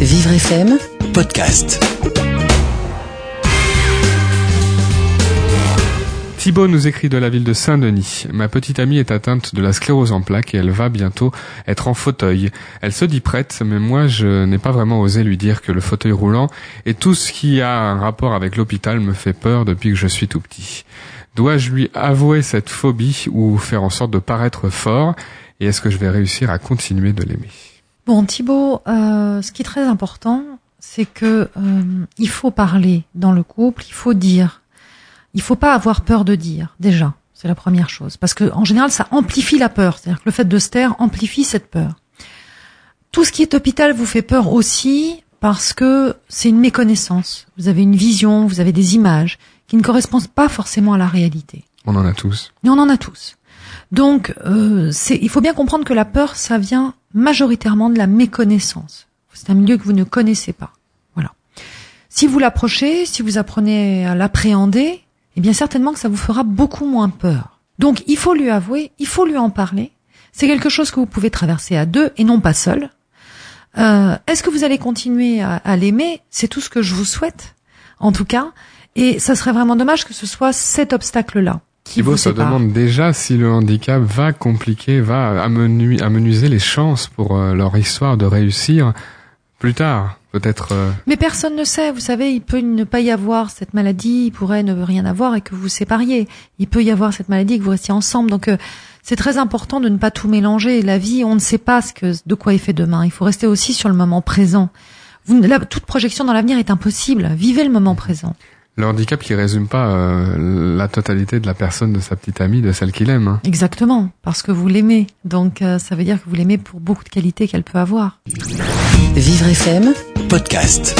Vivre FM, podcast. Thibaut nous écrit de la ville de Saint-Denis. Ma petite amie est atteinte de la sclérose en plaques et elle va bientôt être en fauteuil. Elle se dit prête, mais moi je n'ai pas vraiment osé lui dire que le fauteuil roulant et tout ce qui a un rapport avec l'hôpital me fait peur depuis que je suis tout petit. Dois-je lui avouer cette phobie ou faire en sorte de paraître fort? Et est-ce que je vais réussir à continuer de l'aimer? Bon, Thibaut, euh, ce qui est très important, c'est que euh, il faut parler dans le couple, il faut dire. Il faut pas avoir peur de dire, déjà. C'est la première chose. Parce que, en général, ça amplifie la peur. C'est-à-dire que le fait de se taire amplifie cette peur. Tout ce qui est hôpital vous fait peur aussi parce que c'est une méconnaissance. Vous avez une vision, vous avez des images qui ne correspondent pas forcément à la réalité. On en a tous. Et on en a tous. Donc, euh, il faut bien comprendre que la peur, ça vient majoritairement de la méconnaissance. C'est un milieu que vous ne connaissez pas. Voilà. Si vous l'approchez, si vous apprenez à l'appréhender, eh bien certainement que ça vous fera beaucoup moins peur. Donc, il faut lui avouer, il faut lui en parler. C'est quelque chose que vous pouvez traverser à deux et non pas seul. Euh, Est-ce que vous allez continuer à, à l'aimer? C'est tout ce que je vous souhaite, en tout cas. Et ça serait vraiment dommage que ce soit cet obstacle-là. Thibaut se demande déjà si le handicap va compliquer, va amenu- amenuiser les chances pour euh, leur histoire de réussir plus tard. Peut-être euh, Mais personne ne sait. Vous savez, il peut ne pas y avoir cette maladie, il pourrait ne rien avoir et que vous vous sépariez. Il peut y avoir cette maladie et que vous restiez ensemble. Donc, euh, c'est très important de ne pas tout mélanger. La vie, on ne sait pas ce que, de quoi est fait demain. Il faut rester aussi sur le moment présent. Vous, ne- la- toute projection dans l'avenir est impossible. Vivez le moment présent. Le handicap qui résume pas euh, la totalité de la personne de sa petite amie, de celle qu'il aime. hein. Exactement, parce que vous l'aimez. Donc, euh, ça veut dire que vous l'aimez pour beaucoup de qualités qu'elle peut avoir. Vivre FM, Podcast.